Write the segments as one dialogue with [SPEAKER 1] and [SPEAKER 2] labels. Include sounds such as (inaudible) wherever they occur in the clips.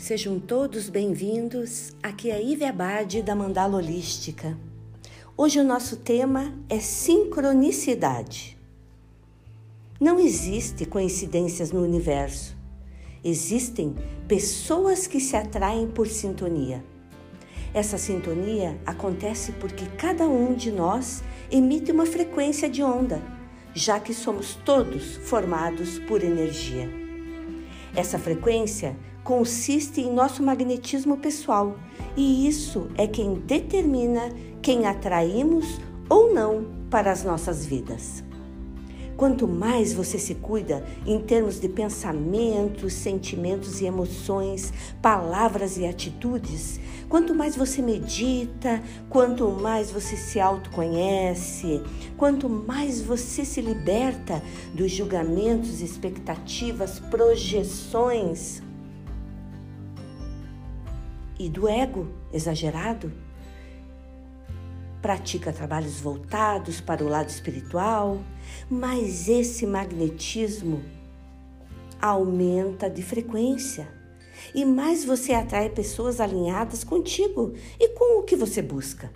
[SPEAKER 1] Sejam todos bem-vindos. Aqui é Ive Abade da Mandala Holística. Hoje o nosso tema é sincronicidade. Não existe coincidências no universo. Existem pessoas que se atraem por sintonia. Essa sintonia acontece porque cada um de nós emite uma frequência de onda, já que somos todos formados por energia. Essa frequência consiste em nosso magnetismo pessoal e isso é quem determina quem atraímos ou não para as nossas vidas. Quanto mais você se cuida em termos de pensamentos, sentimentos e emoções, palavras e atitudes, quanto mais você medita, quanto mais você se autoconhece, quanto mais você se liberta dos julgamentos, expectativas, projeções, e do ego exagerado. Pratica trabalhos voltados para o lado espiritual, mas esse magnetismo aumenta de frequência e mais você atrai pessoas alinhadas contigo e com o que você busca.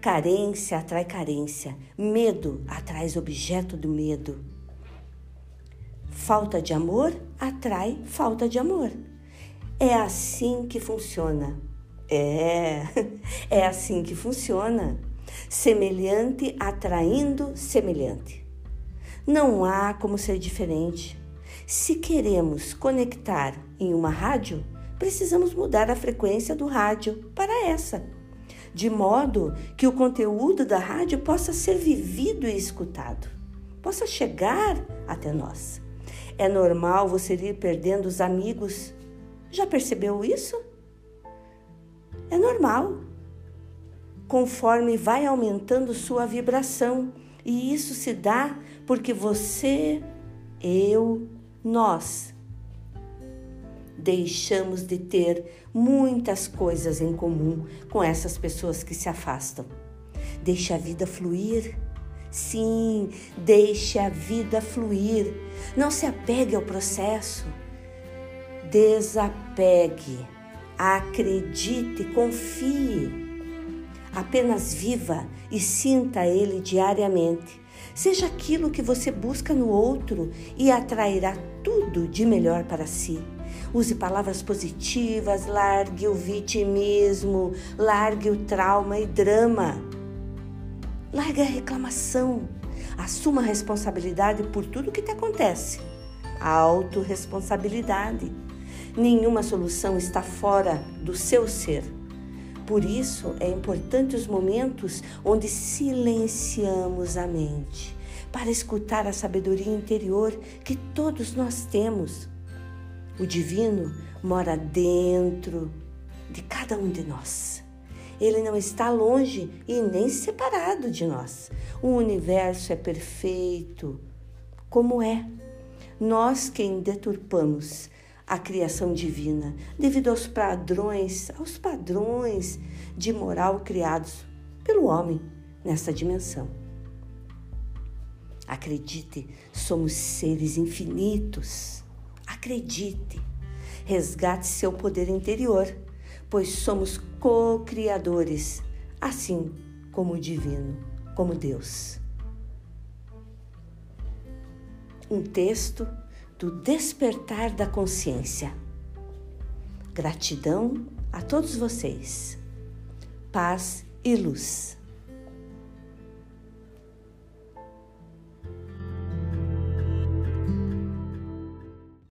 [SPEAKER 1] Carência atrai carência, medo atrai objeto do medo. Falta de amor atrai falta de amor. É assim que funciona. É, (laughs) é assim que funciona. Semelhante atraindo semelhante. Não há como ser diferente. Se queremos conectar em uma rádio, precisamos mudar a frequência do rádio para essa, de modo que o conteúdo da rádio possa ser vivido e escutado, possa chegar até nós. É normal você ir perdendo os amigos já percebeu isso? É normal. Conforme vai aumentando sua vibração, e isso se dá porque você, eu, nós deixamos de ter muitas coisas em comum com essas pessoas que se afastam. Deixe a vida fluir. Sim, deixe a vida fluir. Não se apegue ao processo. Desapegue, acredite, confie. Apenas viva e sinta ele diariamente. Seja aquilo que você busca no outro e atrairá tudo de melhor para si. Use palavras positivas, largue o vitimismo, largue o trauma e drama. Largue a reclamação. Assuma a responsabilidade por tudo que te acontece. A autorresponsabilidade. Nenhuma solução está fora do seu ser. Por isso é importante os momentos onde silenciamos a mente para escutar a sabedoria interior que todos nós temos. O divino mora dentro de cada um de nós. Ele não está longe e nem separado de nós. O universo é perfeito, como é. Nós quem deturpamos a criação divina, devido aos padrões, aos padrões de moral criados pelo homem nessa dimensão. Acredite, somos seres infinitos. Acredite. Resgate seu poder interior, pois somos co-criadores, assim como o divino, como Deus. Um texto do despertar da consciência. Gratidão a todos vocês. Paz e luz.